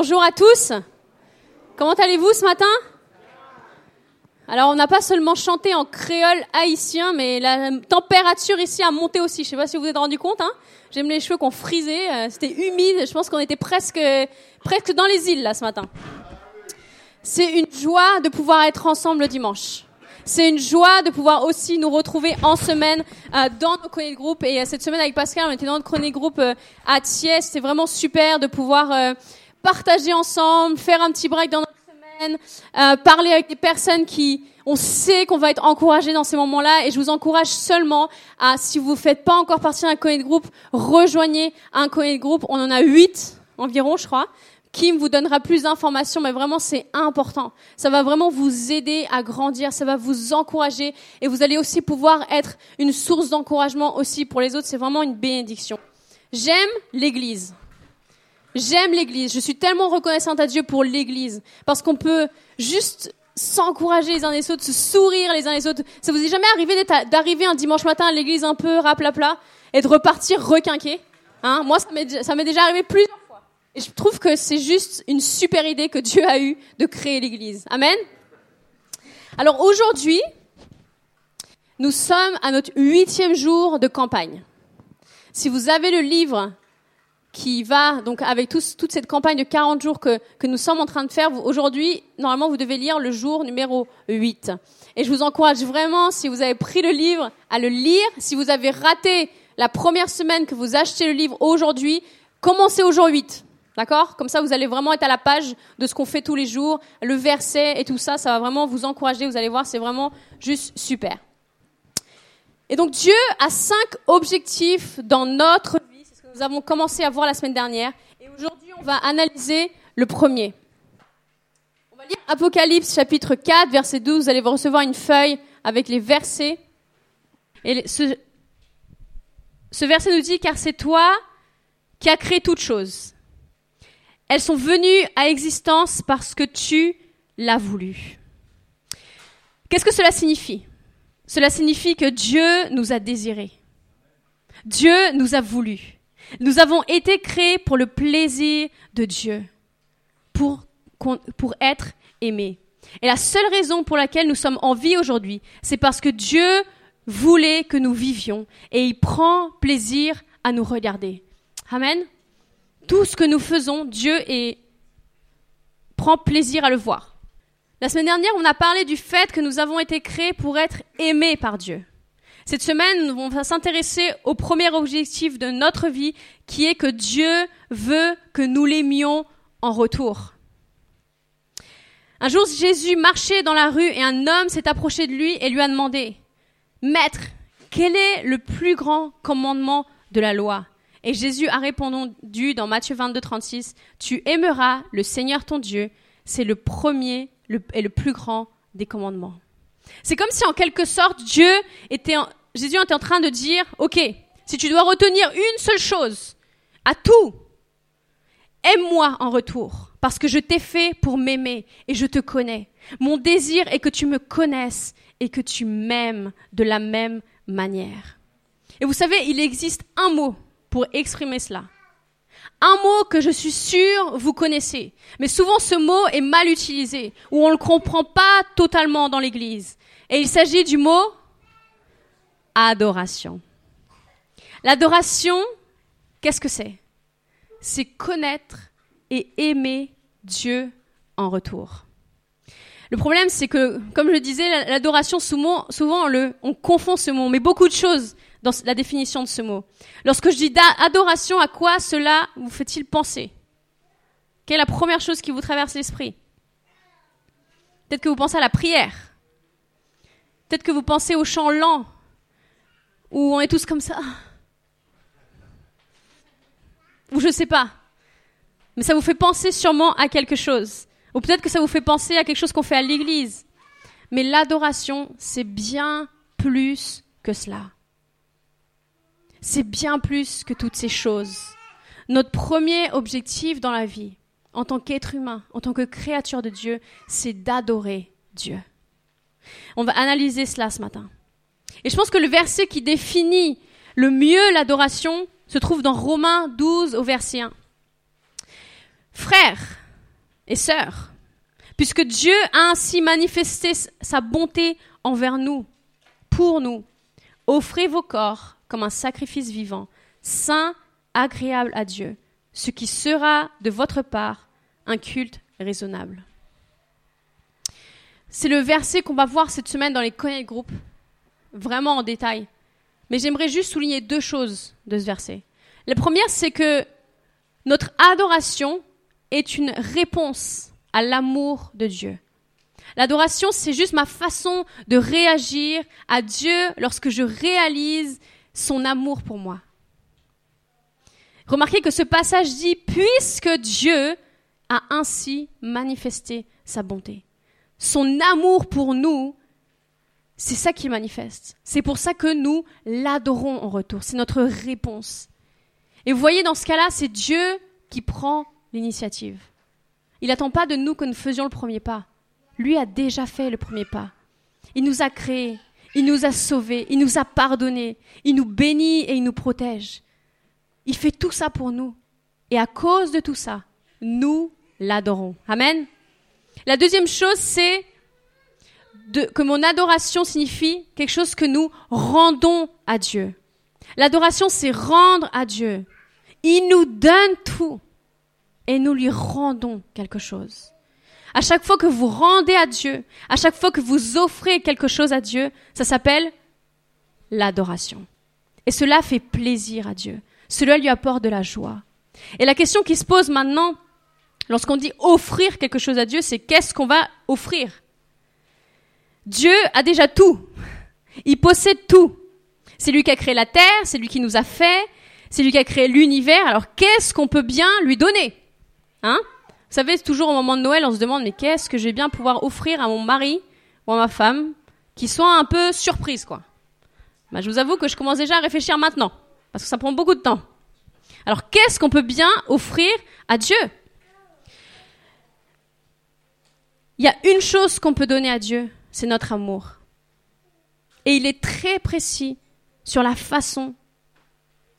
Bonjour à tous. Comment allez-vous ce matin? Alors, on n'a pas seulement chanté en créole haïtien, mais la température ici a monté aussi. Je sais pas si vous vous êtes rendu compte. Hein J'aime les cheveux qu'on frisait. Euh, c'était humide. Je pense qu'on était presque, presque dans les îles là ce matin. C'est une joie de pouvoir être ensemble le dimanche. C'est une joie de pouvoir aussi nous retrouver en semaine euh, dans nos chroniques groupe. Et euh, cette semaine avec Pascal, on était dans notre chronique groupe à Thiès. C'était vraiment super de pouvoir partager ensemble, faire un petit break dans notre semaine, euh, parler avec des personnes qui, on sait qu'on va être encouragés dans ces moments-là. Et je vous encourage seulement à, si vous ne faites pas encore partie d'un chronique groupe, rejoignez un chronique groupe. On en a huit environ, je crois. Kim vous donnera plus d'informations, mais vraiment c'est important. Ça va vraiment vous aider à grandir, ça va vous encourager et vous allez aussi pouvoir être une source d'encouragement aussi pour les autres. C'est vraiment une bénédiction. J'aime l'Église. J'aime l'Église. Je suis tellement reconnaissante à Dieu pour l'Église parce qu'on peut juste s'encourager les uns les autres, se sourire les uns les autres. Ça vous est jamais arrivé d'arriver un dimanche matin à l'église un peu raplapla et de repartir requinqué hein? Moi, ça m'est déjà arrivé plusieurs fois. Et je trouve que c'est juste une super idée que Dieu a eue de créer l'Église. Amen? Alors aujourd'hui, nous sommes à notre huitième jour de campagne. Si vous avez le livre qui va donc avec toute cette campagne de 40 jours que, que nous sommes en train de faire, aujourd'hui, normalement, vous devez lire le jour numéro 8. Et je vous encourage vraiment, si vous avez pris le livre, à le lire. Si vous avez raté la première semaine que vous achetez le livre aujourd'hui, commencez au jour 8. D'accord? Comme ça, vous allez vraiment être à la page de ce qu'on fait tous les jours, le verset et tout ça, ça va vraiment vous encourager. Vous allez voir, c'est vraiment juste super. Et donc, Dieu a cinq objectifs dans notre nous avons commencé à voir la semaine dernière. Et aujourd'hui, on va analyser le premier. On va lire Apocalypse chapitre 4, verset 12. Vous allez recevoir une feuille avec les versets. Et ce verset nous dit, car c'est toi qui as créé toutes choses. Elles sont venues à existence parce que tu l'as voulu. Qu'est-ce que cela signifie? Cela signifie que Dieu nous a désirés. Dieu nous a voulu. Nous avons été créés pour le plaisir de Dieu, pour, être aimés. Et la seule raison pour laquelle nous sommes en vie aujourd'hui, c'est parce que Dieu voulait que nous vivions et il prend plaisir à nous regarder. Amen. Tout ce que nous faisons, Dieu prend plaisir à le voir. La semaine dernière, on a parlé du fait que nous avons été créés pour être aimés par Dieu. Cette semaine, on va s'intéresser au premier objectif de notre vie, qui est que Dieu veut que nous l'aimions en retour. Un jour, Jésus marchait dans la rue et un homme s'est approché de lui et lui a demandé, Maître, quel est le plus grand commandement de la loi? Et Jésus a répondu dans Matthieu 22, 36, Tu aimeras le Seigneur ton Dieu, c'est le premier et le plus grand des commandements. C'est comme si en quelque sorte Dieu était Jésus était en train de dire, OK, si tu dois retenir une seule chose à tout, aime-moi en retour, parce que je t'ai fait pour m'aimer et je te connais. Mon désir est que tu me connaisses et que tu m'aimes de la même manière. Et vous savez, il existe un mot pour exprimer cela. Un mot que je suis sûre vous connaissez. Mais souvent ce mot est mal utilisé, ou on ne le comprend pas totalement dans l'Église. Et il s'agit du mot adoration. L'adoration, qu'est-ce que c'est? C'est connaître et aimer Dieu en retour. Le problème, c'est que, comme je le disais, la- l'adoration, souvent, on, on confond ce mot, mais beaucoup de choses dans la définition de ce mot. Lorsque je dis adoration, à quoi cela vous fait-il penser? Quelle est la première chose qui vous traverse l'esprit? Peut-être que vous pensez à la prière. Peut-être que vous pensez au chant lent, où on est tous comme ça. Ou je sais pas. Mais ça vous fait penser sûrement à quelque chose. Ou peut-être que ça vous fait penser à quelque chose qu'on fait à l'église. Mais l'adoration, c'est bien plus que cela. C'est bien plus que toutes ces choses. Notre premier objectif dans la vie, en tant qu'être humain, en tant que créature de Dieu, c'est d'adorer Dieu. On va analyser cela ce matin. Et je pense que le verset qui définit le mieux l'adoration se trouve dans Romains 12 au verset 1. Frères, et sœurs, puisque Dieu a ainsi manifesté sa bonté envers nous, pour nous, offrez vos corps comme un sacrifice vivant, saint, agréable à Dieu, ce qui sera de votre part un culte raisonnable. C'est le verset qu'on va voir cette semaine dans les Connect Group, vraiment en détail. Mais j'aimerais juste souligner deux choses de ce verset. La première, c'est que notre adoration est une réponse à l'amour de Dieu. L'adoration, c'est juste ma façon de réagir à Dieu lorsque je réalise son amour pour moi. Remarquez que ce passage dit, puisque Dieu a ainsi manifesté sa bonté. Son amour pour nous, c'est ça qui manifeste. C'est pour ça que nous l'adorons en retour. C'est notre réponse. Et vous voyez, dans ce cas-là, c'est Dieu qui prend l'initiative. Il n'attend pas de nous que nous faisions le premier pas. Lui a déjà fait le premier pas. Il nous a créés, il nous a sauvés, il nous a pardonnés, il nous bénit et il nous protège. Il fait tout ça pour nous. Et à cause de tout ça, nous l'adorons. Amen. La deuxième chose, c'est que mon adoration signifie quelque chose que nous rendons à Dieu. L'adoration, c'est rendre à Dieu. Il nous donne tout et nous lui rendons quelque chose. À chaque fois que vous rendez à Dieu, à chaque fois que vous offrez quelque chose à Dieu, ça s'appelle l'adoration. Et cela fait plaisir à Dieu. Cela lui apporte de la joie. Et la question qui se pose maintenant, lorsqu'on dit offrir quelque chose à Dieu, c'est qu'est-ce qu'on va offrir? Dieu a déjà tout. Il possède tout. C'est lui qui a créé la terre, c'est lui qui nous a fait, c'est lui qui a créé l'univers. Alors qu'est-ce qu'on peut bien lui donner? Hein? Vous savez, toujours au moment de Noël, on se demande mais qu'est-ce que je vais bien pouvoir offrir à mon mari ou à ma femme qui soit un peu surprise quoi? Bah, je vous avoue que je commence déjà à réfléchir maintenant parce que ça prend beaucoup de temps. Alors qu'est-ce qu'on peut bien offrir à Dieu? Il y a une chose qu'on peut donner à Dieu, c'est notre amour. Et il est très précis sur la façon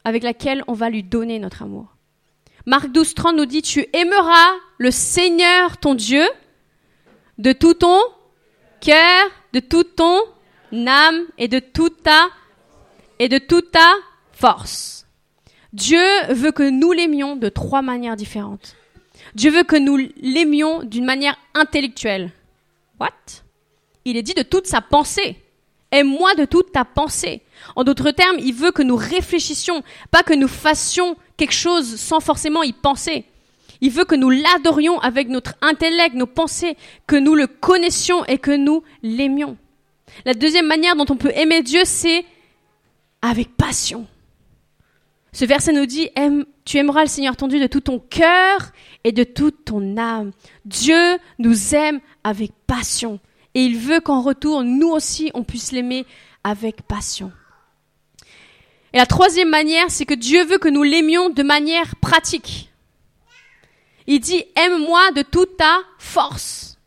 avec laquelle on va lui donner notre amour. Marc 12, 30 nous dit, tu aimeras le Seigneur ton Dieu de tout ton cœur, de toute ton âme et de toute ta, et de toute ta force. Dieu veut que nous l'aimions de trois manières différentes. Dieu veut que nous l'aimions d'une manière intellectuelle. What? Il est dit de toute sa pensée. Aime-moi de toute ta pensée. En d'autres termes, il veut que nous réfléchissions, pas que nous fassions quelque chose sans forcément y penser. Il veut que nous l'adorions avec notre intellect, nos pensées, que nous le connaissions et que nous l'aimions. La deuxième manière dont on peut aimer Dieu, c'est avec passion. Ce verset nous dit, tu aimeras le Seigneur ton Dieu de tout ton cœur et de toute ton âme. Dieu nous aime avec passion. Et il veut qu'en retour, nous aussi, on puisse l'aimer avec passion. Et la troisième manière, c'est que Dieu veut que nous l'aimions de manière pratique. Il dit, aime-moi de toute ta force.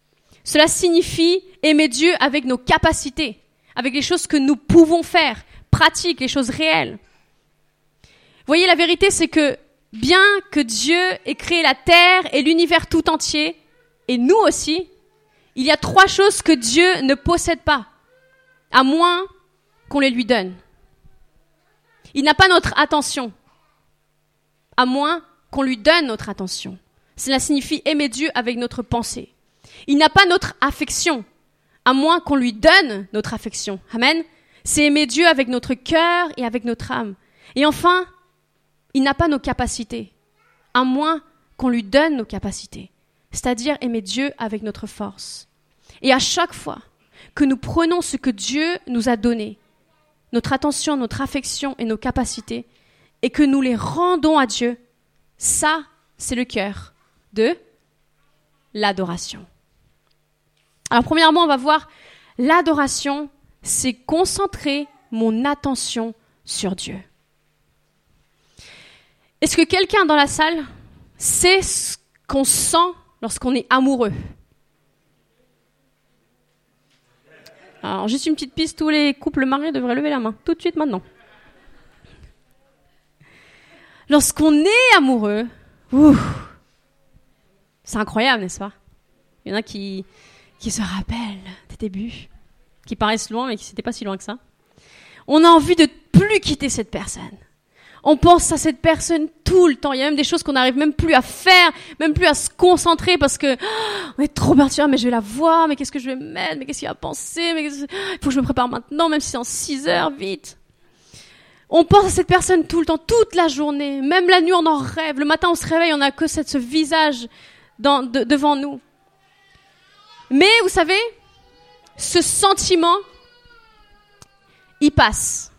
Cela signifie aimer Dieu avec nos capacités, avec les choses que nous pouvons faire, pratiques, les choses réelles. Voyez, la vérité, c'est que bien que Dieu ait créé la terre et l'univers tout entier, et nous aussi, il y a trois choses que Dieu ne possède pas, à moins qu'on les lui donne. Il n'a pas notre attention, à moins qu'on lui donne notre attention. Cela signifie aimer Dieu avec notre pensée. Il n'a pas notre affection, à moins qu'on lui donne notre affection. Amen. C'est aimer Dieu avec notre cœur et avec notre âme. Et enfin, il n'a pas nos capacités, à moins qu'on lui donne nos capacités, c'est-à-dire aimer Dieu avec notre force. Et à chaque fois que nous prenons ce que Dieu nous a donné, notre attention, notre affection et nos capacités, et que nous les rendons à Dieu, ça, c'est le cœur de l'adoration. Alors premièrement, on va voir l'adoration, c'est concentrer mon attention sur Dieu. Est-ce que quelqu'un dans la salle sait ce qu'on sent lorsqu'on est amoureux? Alors, juste une petite piste, tous les couples mariés devraient lever la main, tout de suite maintenant. Lorsqu'on est amoureux, C'est incroyable, n'est-ce pas? Il y en a qui, qui se rappellent des débuts, qui paraissent loin, mais qui n'étaient pas si loin que ça. On a envie de plus quitter cette personne. On pense à cette personne tout le temps. Il y a même des choses qu'on n'arrive même plus à faire, même plus à se concentrer parce que oh, on est trop perturbé. Mais je vais la voir. Mais qu'est-ce que je vais mettre? Mais qu'est-ce qu'il va penser? Mais il faut que je me prépare maintenant, même si c'est en 6 heures, vite. On pense à cette personne tout le temps, toute la journée. Même la nuit, on en rêve. Le matin, on se réveille, on n'a que ce visage devant nous. Mais vous savez, ce sentiment, il passe.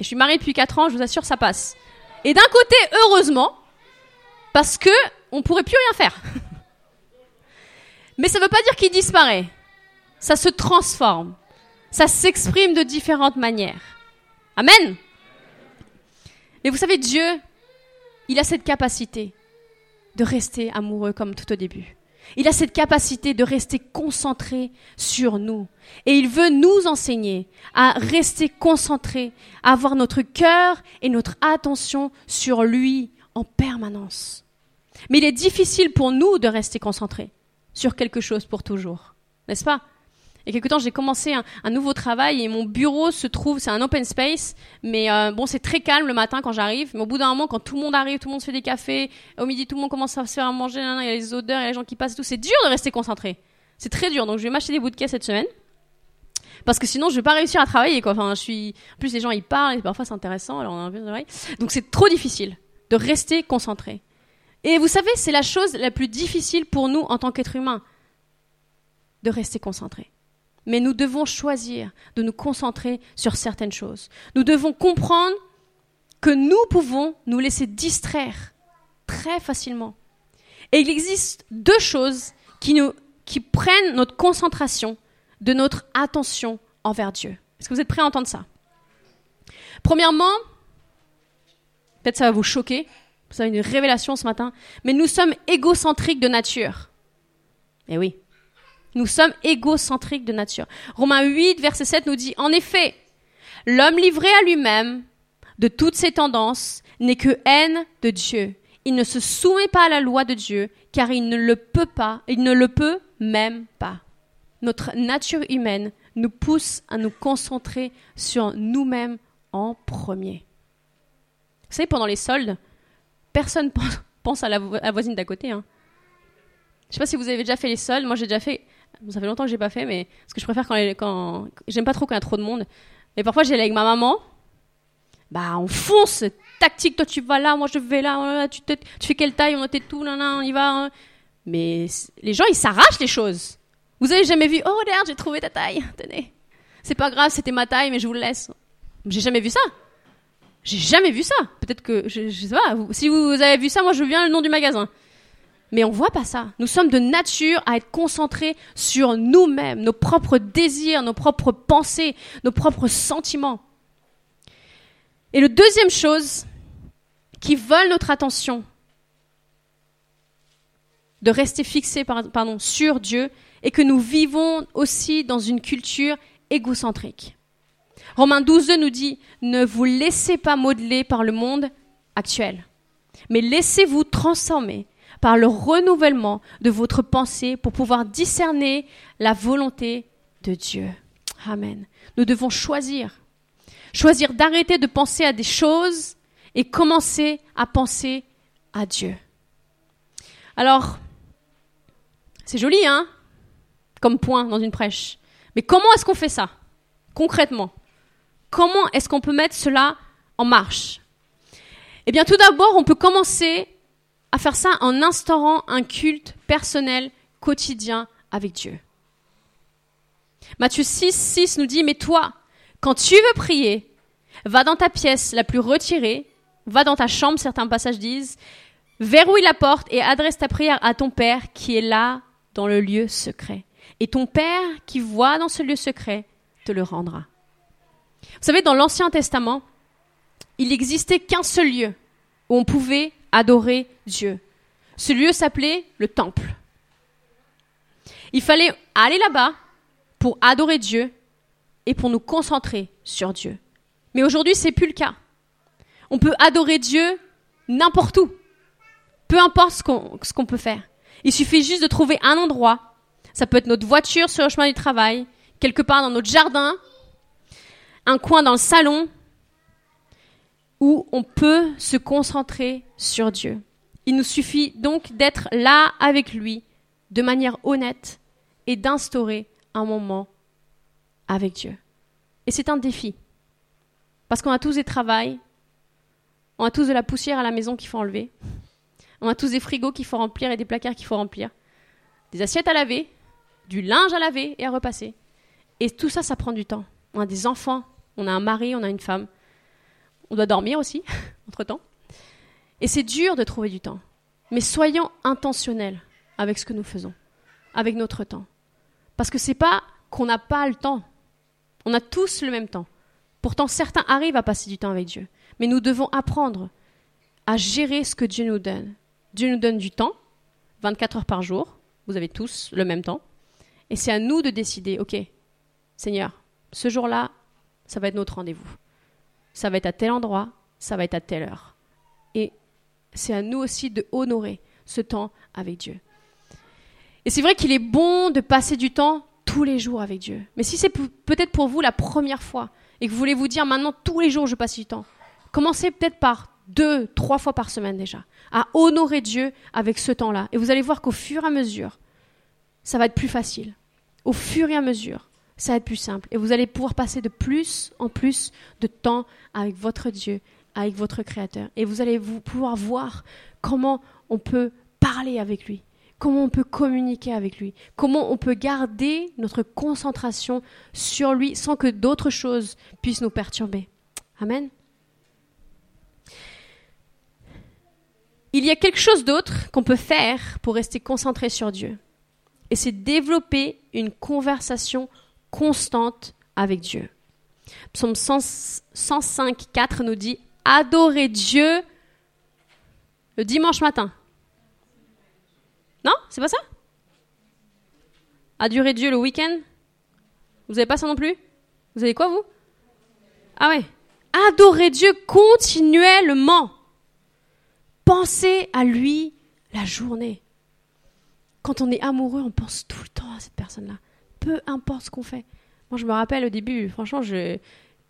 Et je suis mariée depuis 4 ans, je vous assure, ça passe. Et d'un côté, heureusement, parce que on pourrait plus rien faire. Mais ça ne veut pas dire qu'il disparaît. Ça se transforme. Ça s'exprime de différentes manières. Amen. Mais vous savez, Dieu, il a cette capacité de rester amoureux comme tout au début. Il a cette capacité de rester concentré sur nous. Et il veut nous enseigner à rester concentré, à avoir notre cœur et notre attention sur lui en permanence. Mais il est difficile pour nous de rester concentrés sur quelque chose pour toujours. N'est-ce pas? Il y a quelque temps, j'ai commencé un, nouveau travail et mon bureau se trouve, c'est un open space, mais euh, bon, c'est très calme le matin quand j'arrive. Mais au bout d'un moment, quand tout le monde arrive, tout le monde se fait des cafés, au midi, tout le monde commence à se faire manger, il y a les odeurs, il y a les gens qui passent tout. C'est dur de rester concentré. C'est très dur. Donc, je vais m'acheter des bouts de caisse cette semaine. Parce que sinon, je vais pas réussir à travailler, quoi. Enfin, je suis, en plus, les gens, ils parlent, parfois c'est intéressant, alors on a un peu Donc, c'est trop difficile de rester concentré. Et vous savez, c'est la chose la plus difficile pour nous en tant qu'être humain. De rester concentré mais nous devons choisir de nous concentrer sur certaines choses. Nous devons comprendre que nous pouvons nous laisser distraire très facilement. Et il existe deux choses qui, prennent notre concentration de notre attention envers Dieu. Est-ce que vous êtes prêts à entendre ça? Premièrement, peut-être ça va vous choquer, ça une révélation ce matin, mais nous sommes égocentriques de nature. Eh oui, nous sommes égocentriques de nature. Romains 8, verset 7 nous dit, en effet, l'homme livré à lui-même, de toutes ses tendances, n'est que haine de Dieu. Il ne se soumet pas à la loi de Dieu, car il ne le peut pas, il ne le peut même pas. Notre nature humaine nous pousse à nous concentrer sur nous-mêmes en premier. Vous savez, pendant les soldes, personne pense à la, voisine d'à côté. Hein. Je ne sais pas si vous avez déjà fait les soldes. Moi, j'ai déjà fait ça fait longtemps que j'ai pas fait, mais parce que je préfère quand, quand j'aime pas trop quand il y a trop de monde. Mais parfois j'allais avec ma maman, bah on fonce, tactique, toi tu vas là, moi je vais là, tu, tu fais quelle taille, on était tout, là, là, on y va. Hein. Mais les gens ils s'arrachent les choses. Vous avez jamais vu, oh regarde, j'ai trouvé ta taille, tenez. C'est pas grave, c'était ma taille, mais je vous le laisse. J'ai jamais vu ça. J'ai jamais vu ça. Peut-être que, je, je sais pas, si vous avez vu ça, moi je viens le nom du magasin. Mais on voit pas ça. Nous sommes de nature à être concentrés sur nous-mêmes, nos propres désirs, nos propres pensées, nos propres sentiments. Et le deuxième chose qui vole notre attention, de rester fixé pardon, sur Dieu, est que nous vivons aussi dans une culture égocentrique. Romains 12 nous dit Ne vous laissez pas modeler par le monde actuel, mais laissez-vous transformer par le renouvellement de votre pensée pour pouvoir discerner la volonté de Dieu. Amen. Nous devons choisir. Choisir d'arrêter de penser à des choses et commencer à penser à Dieu. Alors, c'est joli, hein Comme point dans une prêche. Mais comment est-ce qu'on fait ça Concrètement? Comment est-ce qu'on peut mettre cela en marche? Eh bien, tout d'abord, on peut commencer à faire ça en instaurant un culte personnel quotidien avec Dieu. Matthieu 6, 6 nous dit, mais toi, quand tu veux prier, va dans ta pièce la plus retirée, va dans ta chambre, certains passages disent, verrouille la porte et adresse ta prière à ton Père qui est là dans le lieu secret. Et ton Père qui voit dans ce lieu secret te le rendra. Vous savez, dans l'Ancien Testament, il n'existait qu'un seul lieu où on pouvait adorer Dieu. Ce lieu s'appelait le temple. Il fallait aller là-bas pour adorer Dieu et pour nous concentrer sur Dieu. Mais aujourd'hui, c'est plus le cas. On peut adorer Dieu n'importe où. Peu importe ce qu'on peut faire. Il suffit juste de trouver un endroit. Ça peut être notre voiture sur le chemin du travail, quelque part dans notre jardin, un coin dans le salon, où on peut se concentrer sur Dieu. Il nous suffit donc d'être là avec lui de manière honnête et d'instaurer un moment avec Dieu. Et c'est un défi. Parce qu'on a tous des travails, on a tous de la poussière à la maison qu'il faut enlever, on a tous des frigos qu'il faut remplir et des placards qu'il faut remplir, des assiettes à laver, du linge à laver et à repasser. Et tout ça, ça prend du temps. On a des enfants, on a un mari, on a une femme. On doit dormir aussi, entre-temps. Et c'est dur de trouver du temps. Mais soyons intentionnels avec ce que nous faisons, avec notre temps. Parce que c'est pas qu'on n'a pas le temps. On a tous le même temps. Pourtant, certains arrivent à passer du temps avec Dieu. Mais nous devons apprendre à gérer ce que Dieu nous donne. Dieu nous donne du temps, 24 heures par jour. Vous avez tous le même temps. Et c'est à nous de décider, OK, Seigneur, ce jour-là, ça va être notre rendez-vous. Ça va être à tel endroit, ça va être à telle heure. Et c'est à nous aussi de honorer ce temps avec Dieu. Et c'est vrai qu'il est bon de passer du temps tous les jours avec Dieu. Mais si c'est peut-être pour vous la première fois et que vous voulez vous dire maintenant tous les jours je passe du temps, commencez peut-être par deux, trois fois par semaine déjà, à honorer Dieu avec ce temps-là. Et vous allez voir qu'au fur et à mesure, ça va être plus facile. Au fur et à mesure, ça va être plus simple. Et vous allez pouvoir passer de plus en plus de temps avec votre Dieu, avec votre Créateur. Et vous allez pouvoir voir comment on peut parler avec lui, comment on peut communiquer avec lui, comment on peut garder notre concentration sur lui sans que d'autres choses puissent nous perturber. Amen. Il y a quelque chose d'autre qu'on peut faire pour rester concentré sur Dieu. Et c'est développer une conversation constante avec Dieu. Psaume 105, 4 nous dit Adorer Dieu le dimanche matin. Non C'est pas ça? Adorer Dieu le week-end? Vous n'avez pas ça non plus? Vous avez quoi vous? Ah ouais. Adorer Dieu continuellement. Pensez à lui la journée. Quand on est amoureux, on pense tout le temps à cette personne-là. Peu importe ce qu'on fait. Moi, je me rappelle au début, franchement, je...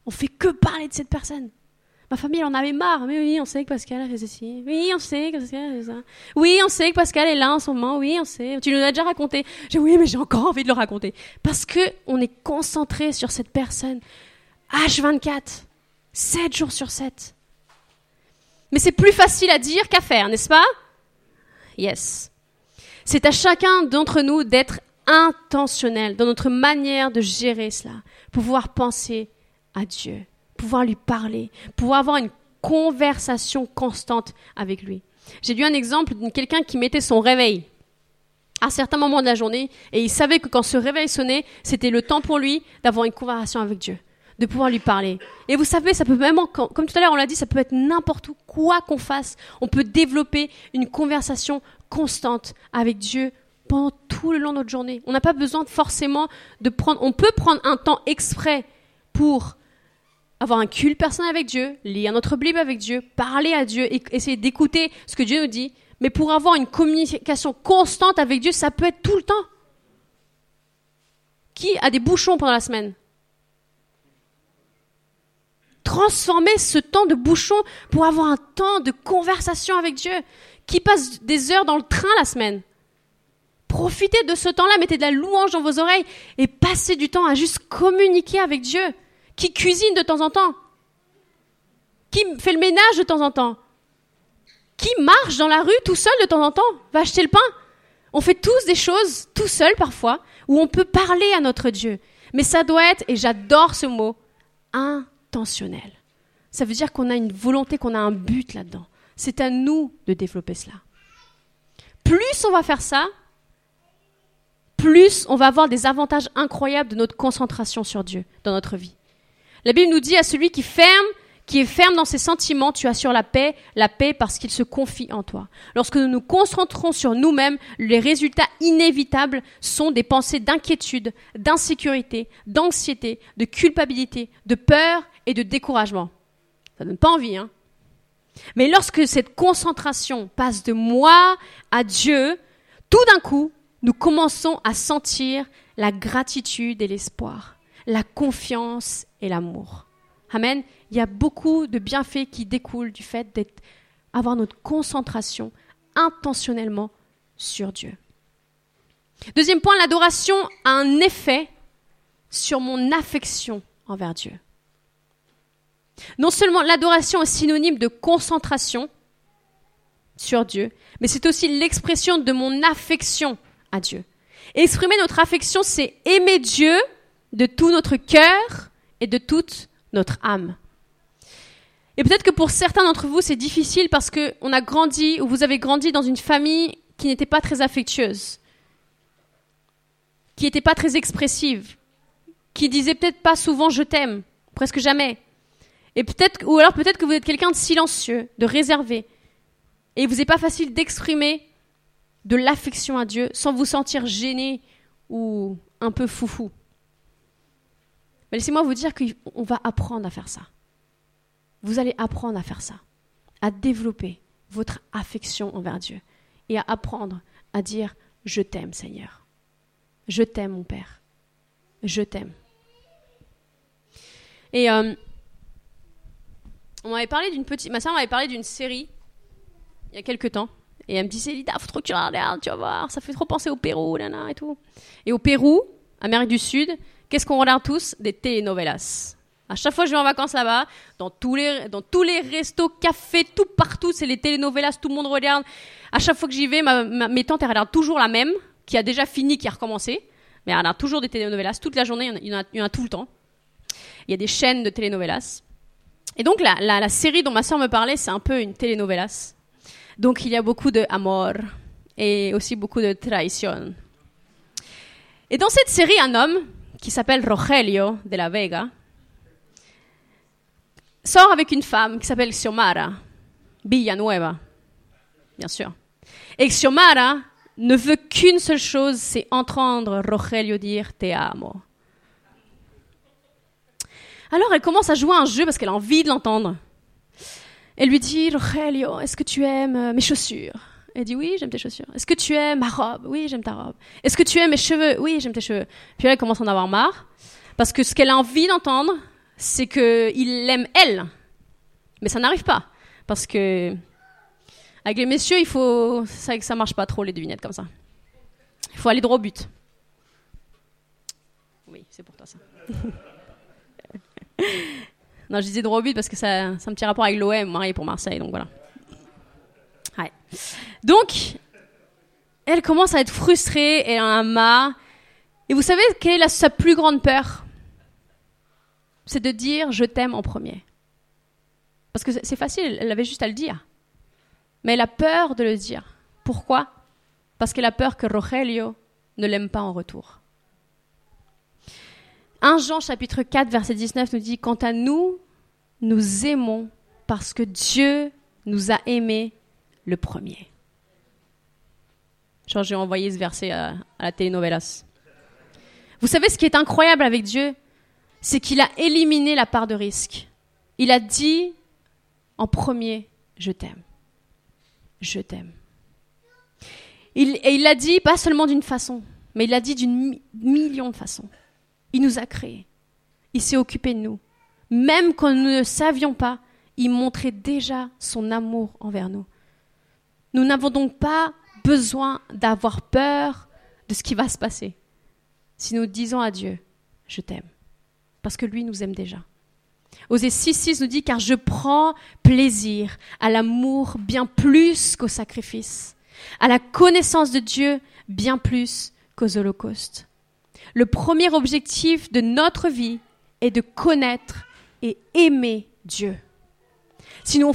on fait que parler de cette personne. Ma famille en avait marre. Mais oui, on sait que Pascal a fait ceci. Oui, on sait que Pascal a fait ça. Oui, on sait que Pascal est là en ce moment. Oui, on sait. Tu nous as déjà raconté. J'ai oui, mais j'ai encore envie de le raconter. Parce que on est concentré sur cette personne. H24. 7 jours sur 7. Mais c'est plus facile à dire qu'à faire, n'est-ce pas? Yes. C'est à chacun d'entre nous d'être intentionnel dans notre manière de gérer cela, pouvoir penser à Dieu, pouvoir lui parler, pouvoir avoir une conversation constante avec lui. J'ai lu un exemple de quelqu'un qui mettait son réveil à certains moments de la journée et il savait que quand ce réveil sonnait, c'était le temps pour lui d'avoir une conversation avec Dieu de pouvoir lui parler. Et vous savez, ça peut même, comme tout à l'heure on l'a dit, ça peut être n'importe où, quoi qu'on fasse. On peut développer une conversation constante avec Dieu pendant tout le long de notre journée. On n'a pas besoin forcément de prendre, on peut prendre un temps exprès pour avoir un culte personnel avec Dieu, lire notre Bible avec Dieu, parler à Dieu et essayer d'écouter ce que Dieu nous dit. Mais pour avoir une communication constante avec Dieu, ça peut être tout le temps. Qui a des bouchons pendant la semaine? Transformer ce temps de bouchon pour avoir un temps de conversation avec Dieu. Qui passe des heures dans le train la semaine. Profitez de ce temps-là, mettez de la louange dans vos oreilles et passez du temps à juste communiquer avec Dieu. Qui cuisine de temps en temps Qui fait le ménage de temps en temps Qui marche dans la rue tout seul de temps en temps Va acheter le pain On fait tous des choses tout seul parfois où on peut parler à notre Dieu. Mais ça doit être, et j'adore ce mot, intentionnel. Ça veut dire qu'on a une volonté, qu'on a un but là-dedans. C'est à nous de développer cela. Plus on va faire ça, plus on va avoir des avantages incroyables de notre concentration sur Dieu dans notre vie. La Bible nous dit à celui qui ferme qui est ferme dans ses sentiments, tu assures la paix, la paix parce qu'il se confie en toi. Lorsque nous nous concentrons sur nous-mêmes, les résultats inévitables sont des pensées d'inquiétude, d'insécurité, d'anxiété, de culpabilité, de peur et de découragement. Ça donne pas envie, hein Mais lorsque cette concentration passe de moi à Dieu, tout d'un coup, nous commençons à sentir la gratitude et l'espoir, la confiance et l'amour. Amen. Il y a beaucoup de bienfaits qui découlent du fait d'avoir notre concentration intentionnellement sur Dieu. Deuxième point, l'adoration a un effet sur mon affection envers Dieu. Non seulement l'adoration est synonyme de concentration sur Dieu, mais c'est aussi l'expression de mon affection à Dieu. exprimer notre affection, c'est aimer Dieu de tout notre cœur et de toute notre âme. Et peut-être que pour certains d'entre vous, c'est difficile parce que on a grandi ou vous avez grandi dans une famille qui n'était pas très affectueuse, qui n'était pas très expressive, qui disait peut-être pas souvent je t'aime, presque jamais. Et peut-être, ou alors peut-être que vous êtes quelqu'un de silencieux, de réservé, et vous n'est pas facile d'exprimer de l'affection à Dieu sans vous sentir gêné ou un peu foufou. Mais laissez-moi vous dire qu'on va apprendre à faire ça. Vous allez apprendre à faire ça, à développer votre affection envers Dieu et à apprendre à dire je t'aime Seigneur. Je t'aime mon Père. Je t'aime. Et euh, on m'avait parlé d'une petite, ma soeur m'avait parlé d'une série il y a quelques temps. Et elle me dit, Célida, faut trop que tu regardes, tu vas voir, ça fait trop penser au Pérou, nana, et tout. Et au Pérou, Amérique du Sud, qu'est-ce qu'on regarde tous? Des telenovelas. À chaque fois que je vais en vacances là-bas, dans tous les, dans tous les restos, cafés, tout partout, c'est les telenovelas, tout le monde regarde. À chaque fois que j'y vais, ma, mes tantes, elles regardent toujours la même, qui a déjà fini, qui a recommencé. Mais elles regardent toujours des telenovelas, toute la journée, il y en a, tout le temps. Il y a des chaînes de telenovelas. Et donc, la, série dont ma soeur me parlait, c'est un peu une telenovelas. Donc, il y a beaucoup de amour et aussi beaucoup de trahison. Et dans cette série, un homme qui s'appelle Rogelio de la Vega, sort avec une femme qui s'appelle Xiomara Villanueva, bien sûr. Et Xiomara ne veut qu'une seule chose, c'est entendre Rogelio dire Te amo. Alors elle commence à jouer un jeu parce qu'elle a envie de l'entendre. Elle lui dit Rogelio, est-ce que tu aimes euh, mes chaussures? Elle dit Oui, j'aime tes chaussures. Est-ce que tu aimes ma robe? Oui, j'aime ta robe. Est-ce que tu aimes mes cheveux? Oui, j'aime tes cheveux. Puis elle commence à en avoir marre parce que ce qu'elle a envie d'entendre, c'est qu'il l'aime elle. Mais ça n'arrive pas. Parce que, avec les messieurs, il faut. Que ça marche pas trop, les devinettes comme ça. Il faut aller droit au but. Oui, c'est pour toi ça. non, je disais droit au parce que ça, ça un petit rapport avec l'OM, marié pour Marseille, donc voilà. Ouais. Donc, elle commence à être frustrée, elle en a marre. Et vous savez quelle est sa plus grande peur? C'est de dire je t'aime en premier. Parce que c'est facile, elle avait juste à le dire. Mais elle a peur de le dire. Pourquoi? Parce qu'elle a peur que Rogelio ne l'aime pas en retour. 1 Jean chapitre 4 verset 19 nous dit Quant à nous, nous aimons parce que Dieu nous a aimés le premier. Genre, j'ai envoyé ce verset à, à la telenovelas. Vous savez ce qui est incroyable avec Dieu? C'est qu'il a éliminé la part de risque. Il a dit en premier, je t'aime. Je t'aime. et il l'a dit pas seulement d'une façon, mais il l'a dit d'une million de façons. Il nous a créés. Il s'est occupé de nous. Même quand nous ne savions pas, il montrait déjà son amour envers nous. Nous n'avons donc pas besoin d'avoir peur de ce qui va se passer si nous disons à Dieu, je t'aime parce que lui nous aime déjà. Osée 6.6 nous dit car je prends plaisir à l'amour bien plus qu'au sacrifice, à la connaissance de Dieu bien plus qu'aux holocaustes. Le premier objectif de notre vie est de connaître et aimer Dieu. Si nous,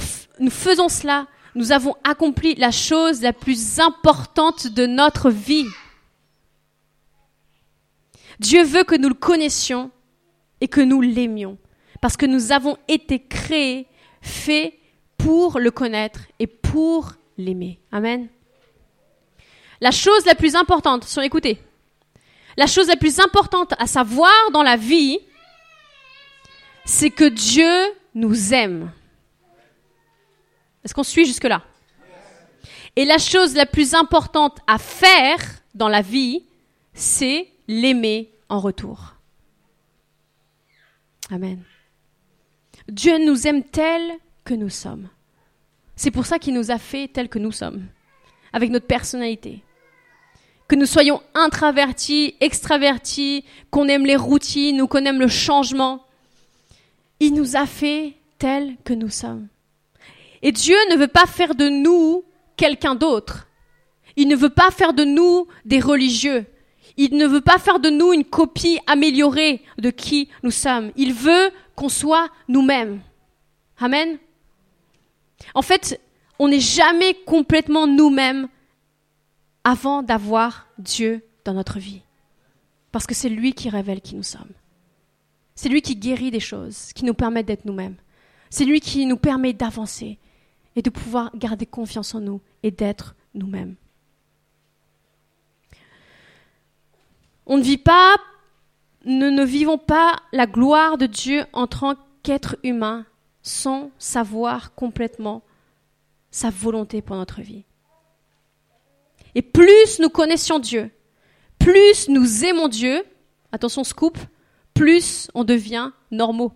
faisons cela, nous avons accompli la chose la plus importante de notre vie. Dieu veut que nous le connaissions et que nous l'aimions. Parce que nous avons été créés, faits pour le connaître et pour l'aimer. Amen. La chose la plus importante, sont écoutés, la chose la plus importante à savoir dans la vie, c'est que Dieu nous aime. Est-ce qu'on suit jusque-là? Et la chose la plus importante à faire dans la vie, c'est l'aimer en retour. Amen. Dieu nous aime tel que nous sommes. C'est pour ça qu'il nous a fait tel que nous sommes, avec notre personnalité. Que nous soyons introvertis, extravertis, qu'on aime les routines ou qu'on aime le changement. Il nous a fait tel que nous sommes. Et Dieu ne veut pas faire de nous quelqu'un d'autre. Il ne veut pas faire de nous des religieux. Il ne veut pas faire de nous une copie améliorée de qui nous sommes. Il veut qu'on soit nous-mêmes. Amen. En fait, on n'est jamais complètement nous-mêmes avant d'avoir Dieu dans notre vie. Parce que c'est lui qui révèle qui nous sommes. C'est lui qui guérit des choses, qui nous permet d'être nous-mêmes. C'est lui qui nous permet d'avancer et de pouvoir garder confiance en nous et d'être nous-mêmes. On ne vit pas, nous ne vivons pas la gloire de Dieu en tant qu'être humain sans savoir complètement sa volonté pour notre vie. Et plus nous connaissions Dieu, plus nous aimons Dieu, attention scoop, plus on devient normaux.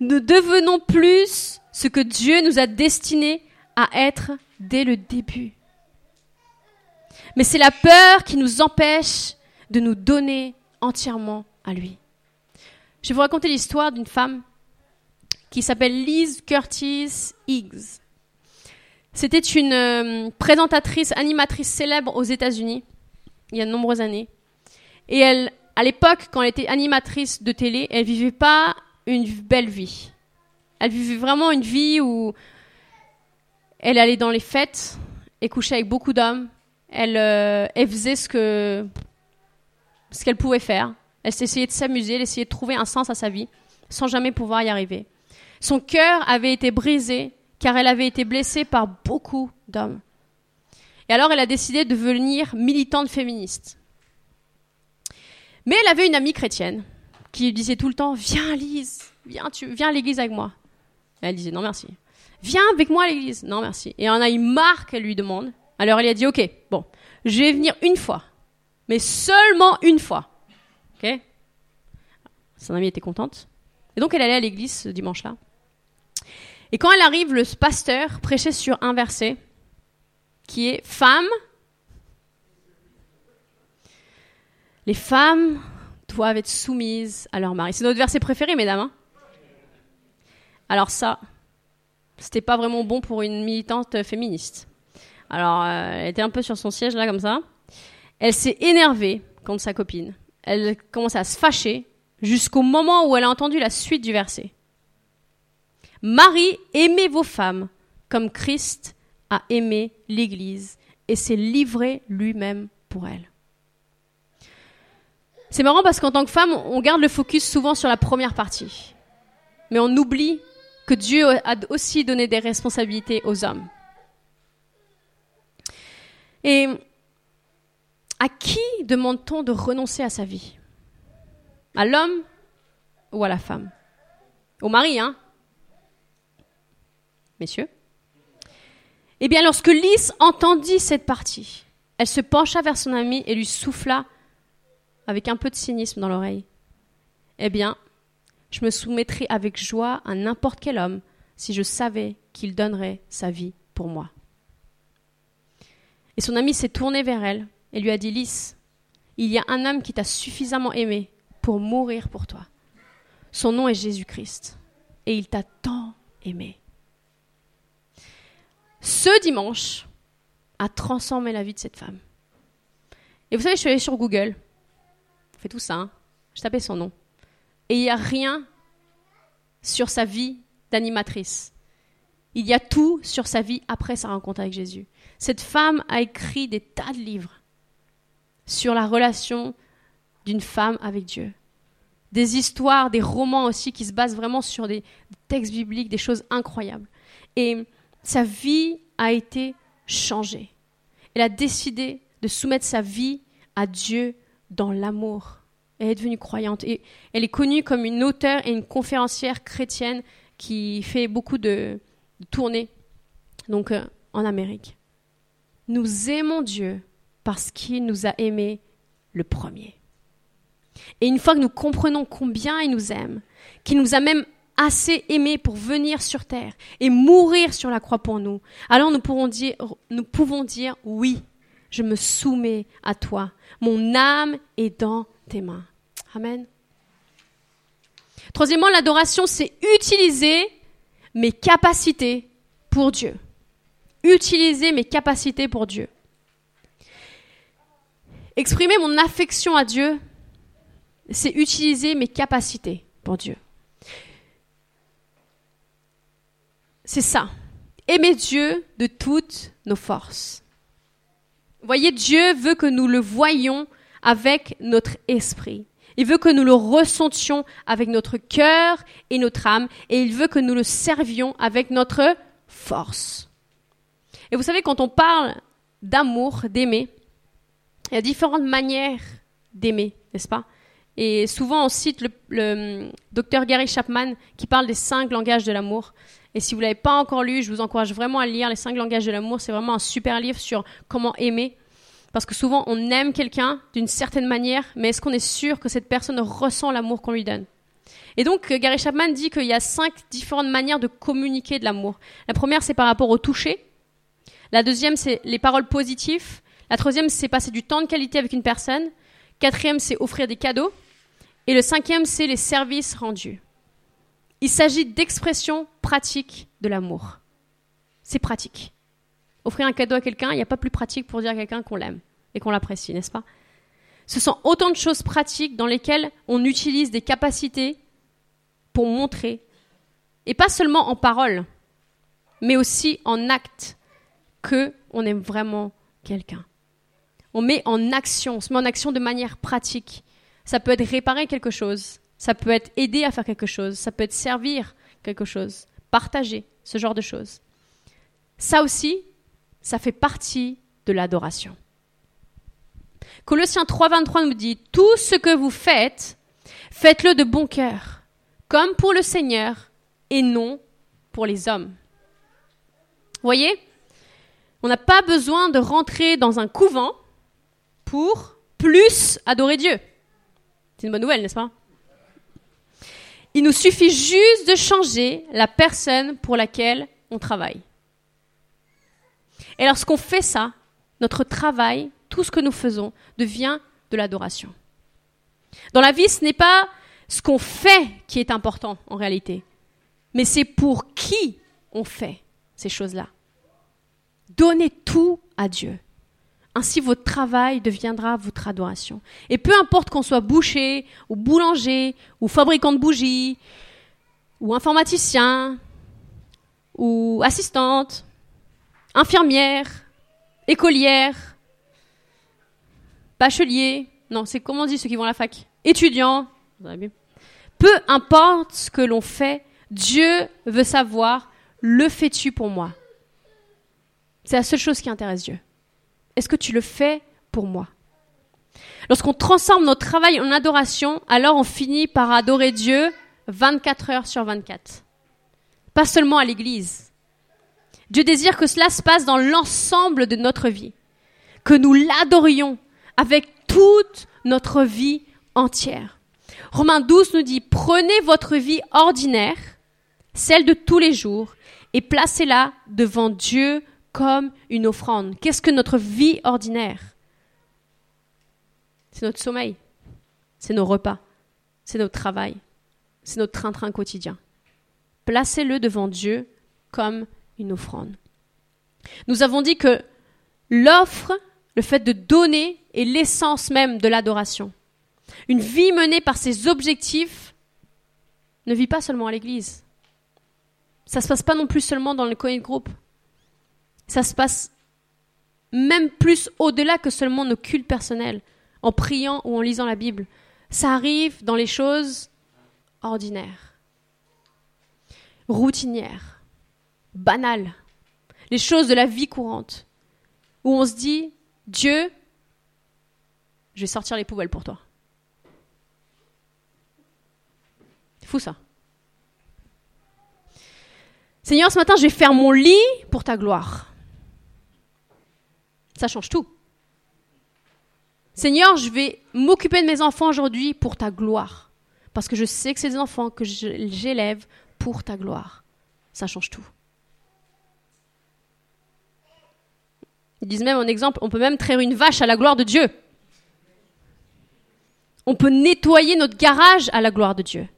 Nous devenons plus ce que Dieu nous a destiné à être dès le début. Mais c'est la peur qui nous empêche de nous donner entièrement à lui. Je vais vous raconter l'histoire d'une femme qui s'appelle Liz Curtis Higgs. C'était une euh, présentatrice, animatrice célèbre aux États-Unis, il y a de nombreuses années. Et elle, à l'époque, quand elle était animatrice de télé, elle vivait pas une belle vie. Elle vivait vraiment une vie où elle allait dans les fêtes et couchait avec beaucoup d'hommes. Elle, euh, faisait ce ce qu'elle pouvait faire. Elle essayait de s'amuser, elle essayait de trouver un sens à sa vie, sans jamais pouvoir y arriver. Son cœur avait été brisé car elle avait été blessée par beaucoup d'hommes. Et alors elle a décidé de devenir militante féministe. Mais elle avait une amie chrétienne qui disait tout le temps Viens, Lise, viens, tu, viens à l'église avec moi. elle disait Non, merci. Viens avec moi à l'église. Non, merci. Et on a marque qu'elle lui demande. Alors elle a dit Ok, bon, je vais venir une fois, mais seulement une fois. Ok? Son amie était contente. Et donc elle allait à l'église ce dimanche-là. Et quand elle arrive, le pasteur prêchait sur un verset qui est Femmes, les femmes doivent être soumises à leur mari. C'est notre verset préféré, mesdames. Hein Alors ça, c'était pas vraiment bon pour une militante féministe. Alors, euh, elle était un peu sur son siège là comme ça. Elle s'est énervée contre sa copine. Elle commence à se fâcher jusqu'au moment où elle a entendu la suite du verset. Marie, aimez vos femmes comme Christ a aimé l'Église et s'est livré lui-même pour elle. C'est marrant parce qu'en tant que femme, on garde le focus souvent sur la première partie. Mais on oublie que Dieu a aussi donné des responsabilités aux hommes. Et à qui demande-t-on de renoncer à sa vie? À l'homme ou à la femme? Au mari, hein? Messieurs Eh bien, lorsque Lys entendit cette partie, elle se pencha vers son ami et lui souffla avec un peu de cynisme dans l'oreille. Eh bien, je me soumettrais avec joie à n'importe quel homme si je savais qu'il donnerait sa vie pour moi. Et son ami s'est tourné vers elle et lui a dit Lys, il y a un homme qui t'a suffisamment aimé pour mourir pour toi. Son nom est Jésus-Christ et il t'a tant aimé. Ce dimanche a transformé la vie de cette femme. Et vous savez, je suis allée sur Google fais tout ça. Hein. Je tapais son nom. Et il n'y a rien sur sa vie d'animatrice. Il y a tout sur sa vie après sa rencontre avec Jésus. Cette femme a écrit des tas de livres sur la relation d'une femme avec Dieu. Des histoires, des romans aussi qui se basent vraiment sur des textes bibliques, des choses incroyables. Et sa vie a été changée. Elle a décidé de soumettre sa vie à Dieu dans l'amour. Elle est devenue croyante et elle est connue comme une auteure et une conférencière chrétienne qui fait beaucoup de, tournées donc, euh, en Amérique. Nous aimons Dieu parce qu'il nous a aimés le premier. Et une fois que nous comprenons combien il nous aime, qu'il nous a même assez aimés pour venir sur terre et mourir sur la croix pour nous, alors nous pouvons dire oui, je me soumets à toi. Mon âme est dans tes mains. Amen. Troisièmement, l'adoration, c'est utiliser mes capacités pour Dieu. Utiliser mes capacités pour Dieu. Exprimer mon affection à Dieu, c'est utiliser mes capacités pour Dieu. C'est ça. Aimer Dieu de toutes nos forces. Voyez, Dieu veut que nous le voyions avec notre esprit. Il veut que nous le ressentions avec notre cœur et notre âme, et il veut que nous le servions avec notre force. Et vous savez, quand on parle d'amour, d'aimer, il y a différentes manières d'aimer, n'est-ce pas? Et souvent, on cite le, le, docteur Gary Chapman qui parle des cinq langages de l'amour. Et si vous ne l'avez pas encore lu, je vous encourage vraiment à lire Les cinq langages de l'amour. C'est vraiment un super livre sur comment aimer. Parce que souvent, on aime quelqu'un d'une certaine manière, mais est-ce qu'on est sûr que cette personne ressent l'amour qu'on lui donne? Et donc, euh, Gary Chapman dit qu'il y a cinq différentes manières de communiquer de l'amour. La première, c'est par rapport au toucher. La deuxième, c'est les paroles positives. La troisième, c'est passer du temps de qualité avec une personne. Quatrième, c'est offrir des cadeaux. Et le cinquième, c'est les services rendus. Il s'agit d'expressions pratiques de l'amour. C'est pratique. Offrir un cadeau à quelqu'un, il n'y a pas plus pratique pour dire à quelqu'un qu'on l'aime et qu'on l'apprécie, n'est-ce pas? Ce sont autant de choses pratiques dans lesquelles on utilise des capacités pour montrer, et pas seulement en parole, mais aussi en acte, que on aime vraiment quelqu'un. On met en action, on se met en action de manière pratique. Ça peut être réparer quelque chose, ça peut être aider à faire quelque chose, ça peut être servir quelque chose, partager, ce genre de choses. Ça aussi, ça fait partie de l'adoration. Colossiens 3.23 nous dit, tout ce que vous faites, faites-le de bon cœur, comme pour le Seigneur et non pour les hommes. Voyez, on n'a pas besoin de rentrer dans un couvent pour plus adorer Dieu. C'est une bonne nouvelle, n'est-ce pas? Il nous suffit juste de changer la personne pour laquelle on travaille. Et lorsqu'on fait ça, notre travail, tout ce que nous faisons, devient de l'adoration. Dans la vie, ce n'est pas ce qu'on fait qui est important en réalité, mais c'est pour qui on fait ces choses-là. Donnez tout à Dieu. Ainsi, votre travail deviendra votre adoration. Et peu importe qu'on soit boucher, ou boulanger, ou fabricant de bougies, ou informaticien, ou assistante, infirmière, écolière, bachelier, non, c'est comment on dit ceux qui vont à la fac? Étudiant, peu importe ce que l'on fait, Dieu veut savoir, le fais-tu pour moi? C'est la seule chose qui intéresse Dieu. Est-ce que tu le fais pour moi? Lorsqu'on transforme notre travail en adoration, alors on finit par adorer Dieu 24 heures sur 24. Pas seulement à l'église, Dieu désire que cela se passe dans l'ensemble de notre vie, que nous l'adorions avec toute notre vie entière. Romains 12 nous dit, prenez votre vie ordinaire, celle de tous les jours, et placez-la devant Dieu comme une offrande. Qu'est-ce que notre vie ordinaire? C'est notre sommeil, c'est nos repas, c'est notre travail, c'est notre train-train quotidien. Placez-le devant Dieu comme une offrande. Nous avons dit que l'offre, le fait de donner, est l'essence même de l'adoration. Une vie menée par ses objectifs ne vit pas seulement à l'église. Ça ne se passe pas non plus seulement dans le coin de groupe. Ça se passe même plus au-delà que seulement nos cultes personnels, en priant ou en lisant la Bible. Ça arrive dans les choses ordinaires, routinières banales, les choses de la vie courante, où on se dit, Dieu, je vais sortir les poubelles pour toi. C'est fou ça. Seigneur, ce matin, je vais faire mon lit pour ta gloire. Ça change tout. Seigneur, je vais m'occuper de mes enfants aujourd'hui pour ta gloire. Parce que je sais que c'est des enfants que j'élève pour ta gloire. Ça change tout. Ils disent même en exemple, on peut même traire une vache à la gloire de Dieu. On peut nettoyer notre garage à la gloire de Dieu.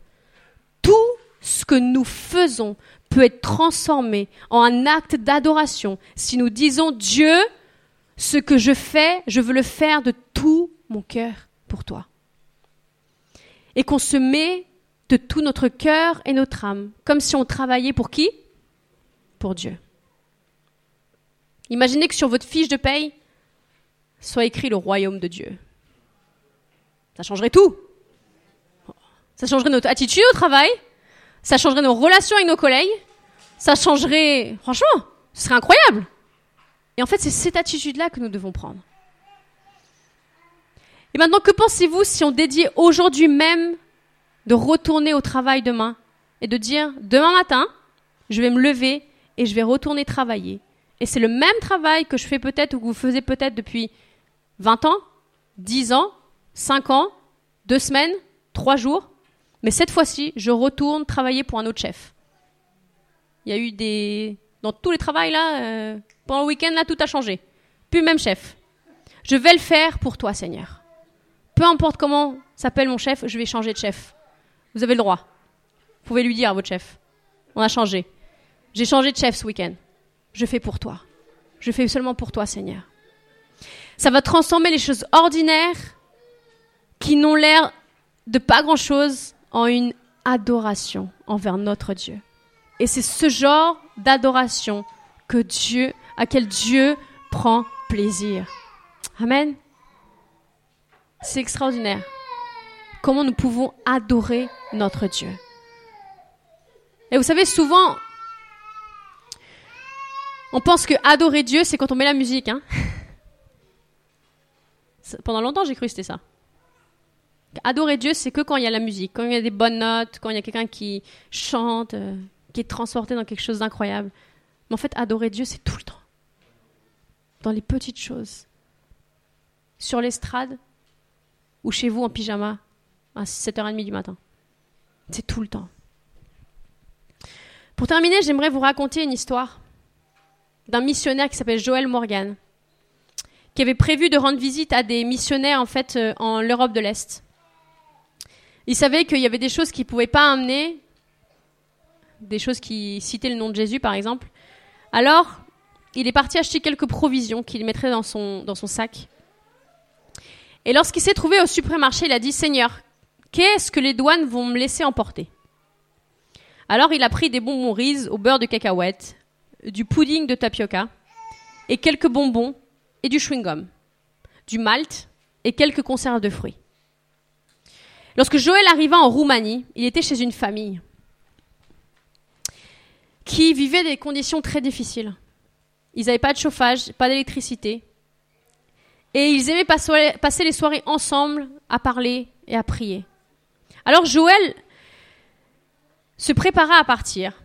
Tout ce que nous faisons peut être transformé en un acte d'adoration si nous disons Dieu, ce que je fais, je veux le faire de tout mon cœur pour toi. Et qu'on se met de tout notre cœur et notre âme, comme si on travaillait pour qui? Pour Dieu. Imaginez que sur votre fiche de paye soit écrit le royaume de Dieu. Ça changerait tout. Ça changerait notre attitude au travail, ça changerait nos relations avec nos collègues, ça changerait... Franchement, ce serait incroyable. Et en fait, c'est cette attitude-là que nous devons prendre. Et maintenant, que pensez-vous si on dédiait aujourd'hui même de retourner au travail demain et de dire, demain matin, je vais me lever et je vais retourner travailler. Et c'est le même travail que je fais peut-être ou que vous faisiez peut-être depuis 20 ans, 10 ans, 5 ans, 2 semaines, 3 jours. Mais cette fois-ci, je retourne travailler pour un autre chef. Il y a eu des... Dans tous les travails, là, euh, pendant le week-end, là, tout a changé. Plus même chef. Je vais le faire pour toi, Seigneur. Peu importe comment s'appelle mon chef, je vais changer de chef. Vous avez le droit. Vous pouvez lui dire à votre chef. On a changé. J'ai changé de chef ce week-end. Je fais pour toi. Je fais seulement pour toi, Seigneur. Ça va transformer les choses ordinaires qui n'ont l'air de pas grand-chose en une adoration envers notre Dieu. Et c'est ce genre d'adoration que Dieu, à quel Dieu prend plaisir. Amen. C'est extraordinaire. Comment nous pouvons adorer notre Dieu. Et vous savez, souvent, on pense que adorer Dieu, c'est quand on met la musique. Hein Pendant longtemps, j'ai cru que c'était ça. Adorer Dieu, c'est que quand il y a la musique, quand il y a des bonnes notes, quand il y a quelqu'un qui chante, euh, qui est transporté dans quelque chose d'incroyable. Mais en fait, adorer Dieu, c'est tout le temps. Dans les petites choses. Sur l'estrade ou chez vous en pyjama à 7h30 du matin. C'est tout le temps. Pour terminer, j'aimerais vous raconter une histoire d'un missionnaire qui s'appelle Joël Morgan, qui avait prévu de rendre visite à des missionnaires en fait euh, en l'Europe de l'Est. Il savait qu'il y avait des choses qu'il ne pouvait pas amener, des choses qui citaient le nom de Jésus par exemple. Alors, il est parti acheter quelques provisions qu'il mettrait dans son, sac. Et lorsqu'il s'est trouvé au supermarché, il a dit Seigneur, qu'est-ce que les douanes vont me laisser emporter? Alors il a pris des bonbons riz au beurre de cacahuète, du pudding de tapioca, et quelques bonbons et du chewing-gum, du malt et quelques conserves de fruits. Lorsque Joël arriva en Roumanie, il était chez une famille qui vivait des conditions très difficiles. Ils n'avaient pas de chauffage, pas d'électricité. Et ils aimaient passer les soirées ensemble à parler et à prier. Alors Joël se prépara à partir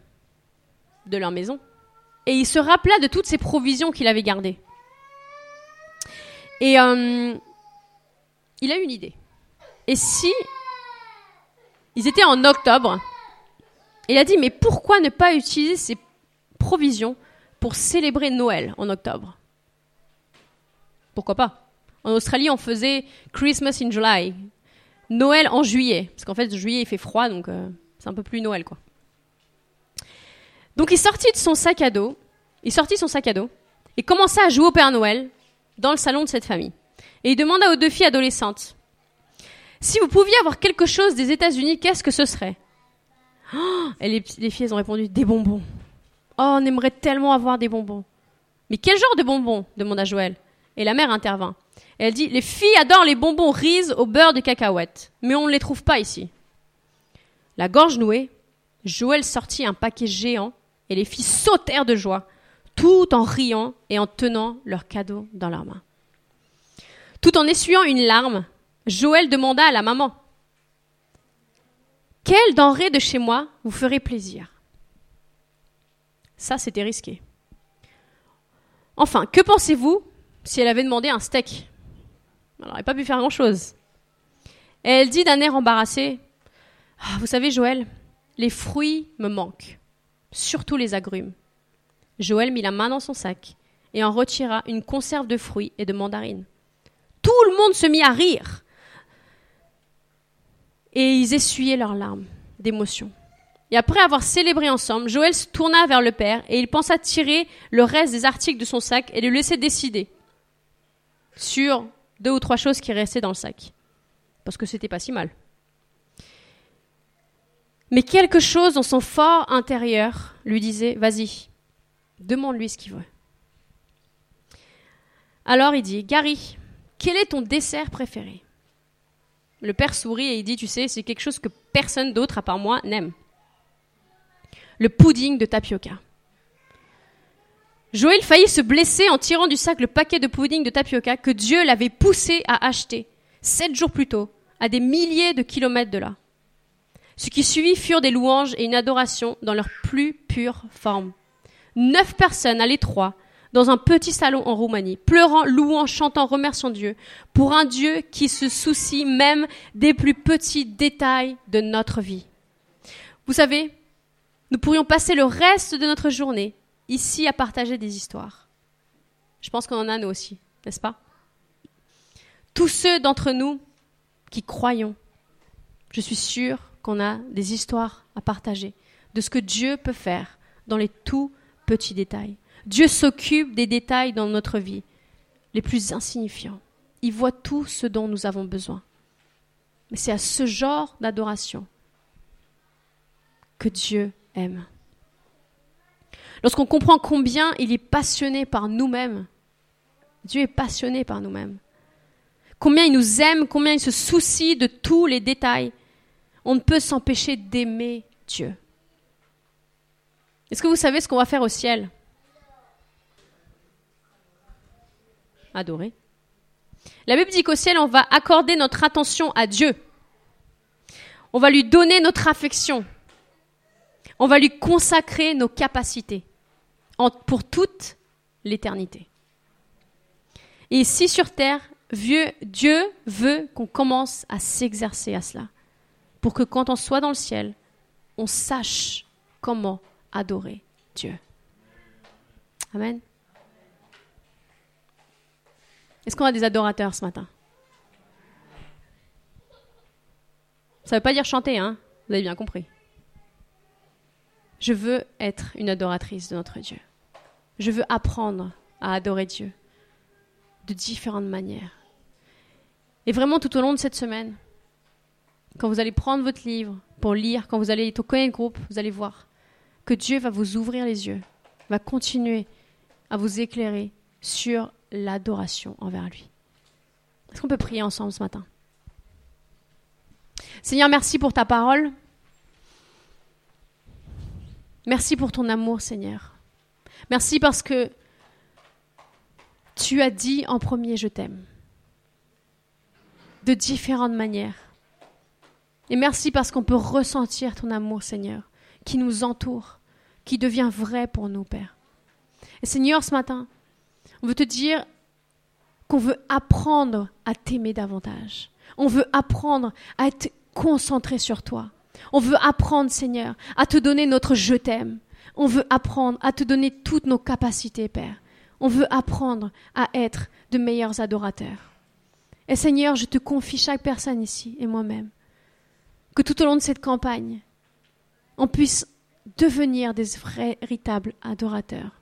de leur maison et il se rappela de toutes ces provisions qu'il avait gardées. Et euh, il a une idée. Et si ils étaient en octobre, il a dit mais pourquoi ne pas utiliser ces provisions pour célébrer Noël en octobre? Pourquoi pas? En Australie, on faisait Christmas in July, Noël en juillet, parce qu'en fait juillet il fait froid donc euh, c'est un peu plus Noël quoi. Donc il sortit de son sac à dos, il sortit son sac à dos et commença à jouer au Père Noël dans le salon de cette famille. Et il demanda aux deux filles adolescentes Si vous pouviez avoir quelque chose des États-Unis, qu'est-ce que ce serait? Oh Et les, les, filles ont répondu Des bonbons. Oh, on aimerait tellement avoir des bonbons. Mais quel genre de bonbons? demanda Joël. Et la mère intervint. elle dit Les filles adorent les bonbons riz au beurre de cacahuète, mais on ne les trouve pas ici. La gorge nouée, Joël sortit un paquet géant et les filles sautèrent de joie, tout en riant et en tenant leur cadeau dans leurs mains. Tout en essuyant une larme, Joël demanda à la maman Quelle denrée de chez moi vous ferait plaisir? Ça, c'était risqué. Enfin, que pensez-vous si elle avait demandé un steak? Elle n'aurait pas pu faire grand-chose. Elle dit d'un air embarrassé ah, Vous savez, Joël, les fruits me manquent, surtout les agrumes. Joël mit la main dans son sac et en retira une conserve de fruits et de mandarines. Tout le monde se mit à rire. Et ils essuyaient leurs larmes d'émotion. Et après avoir célébré ensemble, Joël se tourna vers le père et il pensa tirer le reste des articles de son sac et le laisser décider sur deux ou trois choses qui restaient dans le sac. Parce que c'était pas si mal. Mais quelque chose dans son fort intérieur lui disait Vas-y, demande-lui ce qu'il veut. Alors il dit Gary, quel est ton dessert préféré? Le père sourit et il dit Tu sais, c'est quelque chose que personne d'autre à part moi n'aime. Le pudding de tapioca. Joël faillit se blesser en tirant du sac le paquet de pudding de tapioca que Dieu l'avait poussé à acheter sept jours plus tôt, à des milliers de kilomètres de là. Ce qui suivit furent des louanges et une adoration dans leur plus pure forme. Neuf personnes à l'étroit, dans un petit salon en Roumanie, pleurant, louant, chantant, remerciant Dieu, pour un Dieu qui se soucie même des plus petits détails de notre vie. Vous savez, nous pourrions passer le reste de notre journée ici à partager des histoires. Je pense qu'on en a nous aussi, n'est-ce pas? Tous ceux d'entre nous qui croyons, je suis sûre qu'on a des histoires à partager de ce que Dieu peut faire dans les tout petits détails. Dieu s'occupe des détails dans notre vie, les plus insignifiants. Il voit tout ce dont nous avons besoin. Mais c'est à ce genre d'adoration que Dieu aime. Lorsqu'on comprend combien il est passionné par nous-mêmes, Dieu est passionné par nous-mêmes, combien il nous aime, combien il se soucie de tous les détails, on ne peut s'empêcher d'aimer Dieu. Est-ce que vous savez ce qu'on va faire au ciel? Adorer. La Bible dit qu'au ciel, on va accorder notre attention à Dieu. On va lui donner notre affection. On va lui consacrer nos capacités pour toute l'éternité. Et ici sur terre, Dieu veut qu'on commence à s'exercer à cela pour que quand on soit dans le ciel, on sache comment adorer Dieu. Amen. Est-ce qu'on a des adorateurs ce matin? Ça ne veut pas dire chanter, hein? Vous avez bien compris. Je veux être une adoratrice de notre Dieu. Je veux apprendre à adorer Dieu de différentes manières. Et vraiment tout au long de cette semaine, quand vous allez prendre votre livre pour lire, quand vous allez toquer le groupe, vous allez voir que Dieu va vous ouvrir les yeux, va continuer à vous éclairer sur l'adoration envers lui. Est-ce qu'on peut prier ensemble ce matin? Seigneur, merci pour ta parole. Merci pour ton amour, Seigneur. Merci parce que tu as dit en premier je t'aime. De différentes manières. Et merci parce qu'on peut ressentir ton amour, Seigneur, qui nous entoure, qui devient vrai pour nous, Père. Et Seigneur, ce matin, on veut te dire qu'on veut apprendre à t'aimer davantage. On veut apprendre à être concentré sur toi. On veut apprendre, Seigneur, à te donner notre je t'aime. On veut apprendre à te donner toutes nos capacités, Père. On veut apprendre à être de meilleurs adorateurs. Et Seigneur, je te confie chaque personne ici et moi-même que tout au long de cette campagne, on puisse devenir des véritables adorateurs.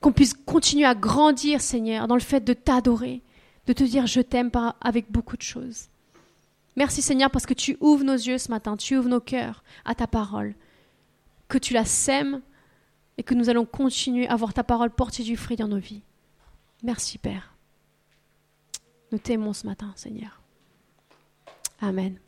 Qu'on puisse continuer à grandir, Seigneur, dans le fait de t'adorer, de te dire je t'aime avec beaucoup de choses. Merci, Seigneur, parce que tu ouvres nos yeux ce matin, tu ouvres nos cœurs à ta parole, que tu la sèmes et que nous allons continuer à voir ta parole porter du fruit dans nos vies. Merci, Père. Nous t'aimons ce matin, Seigneur. Amen.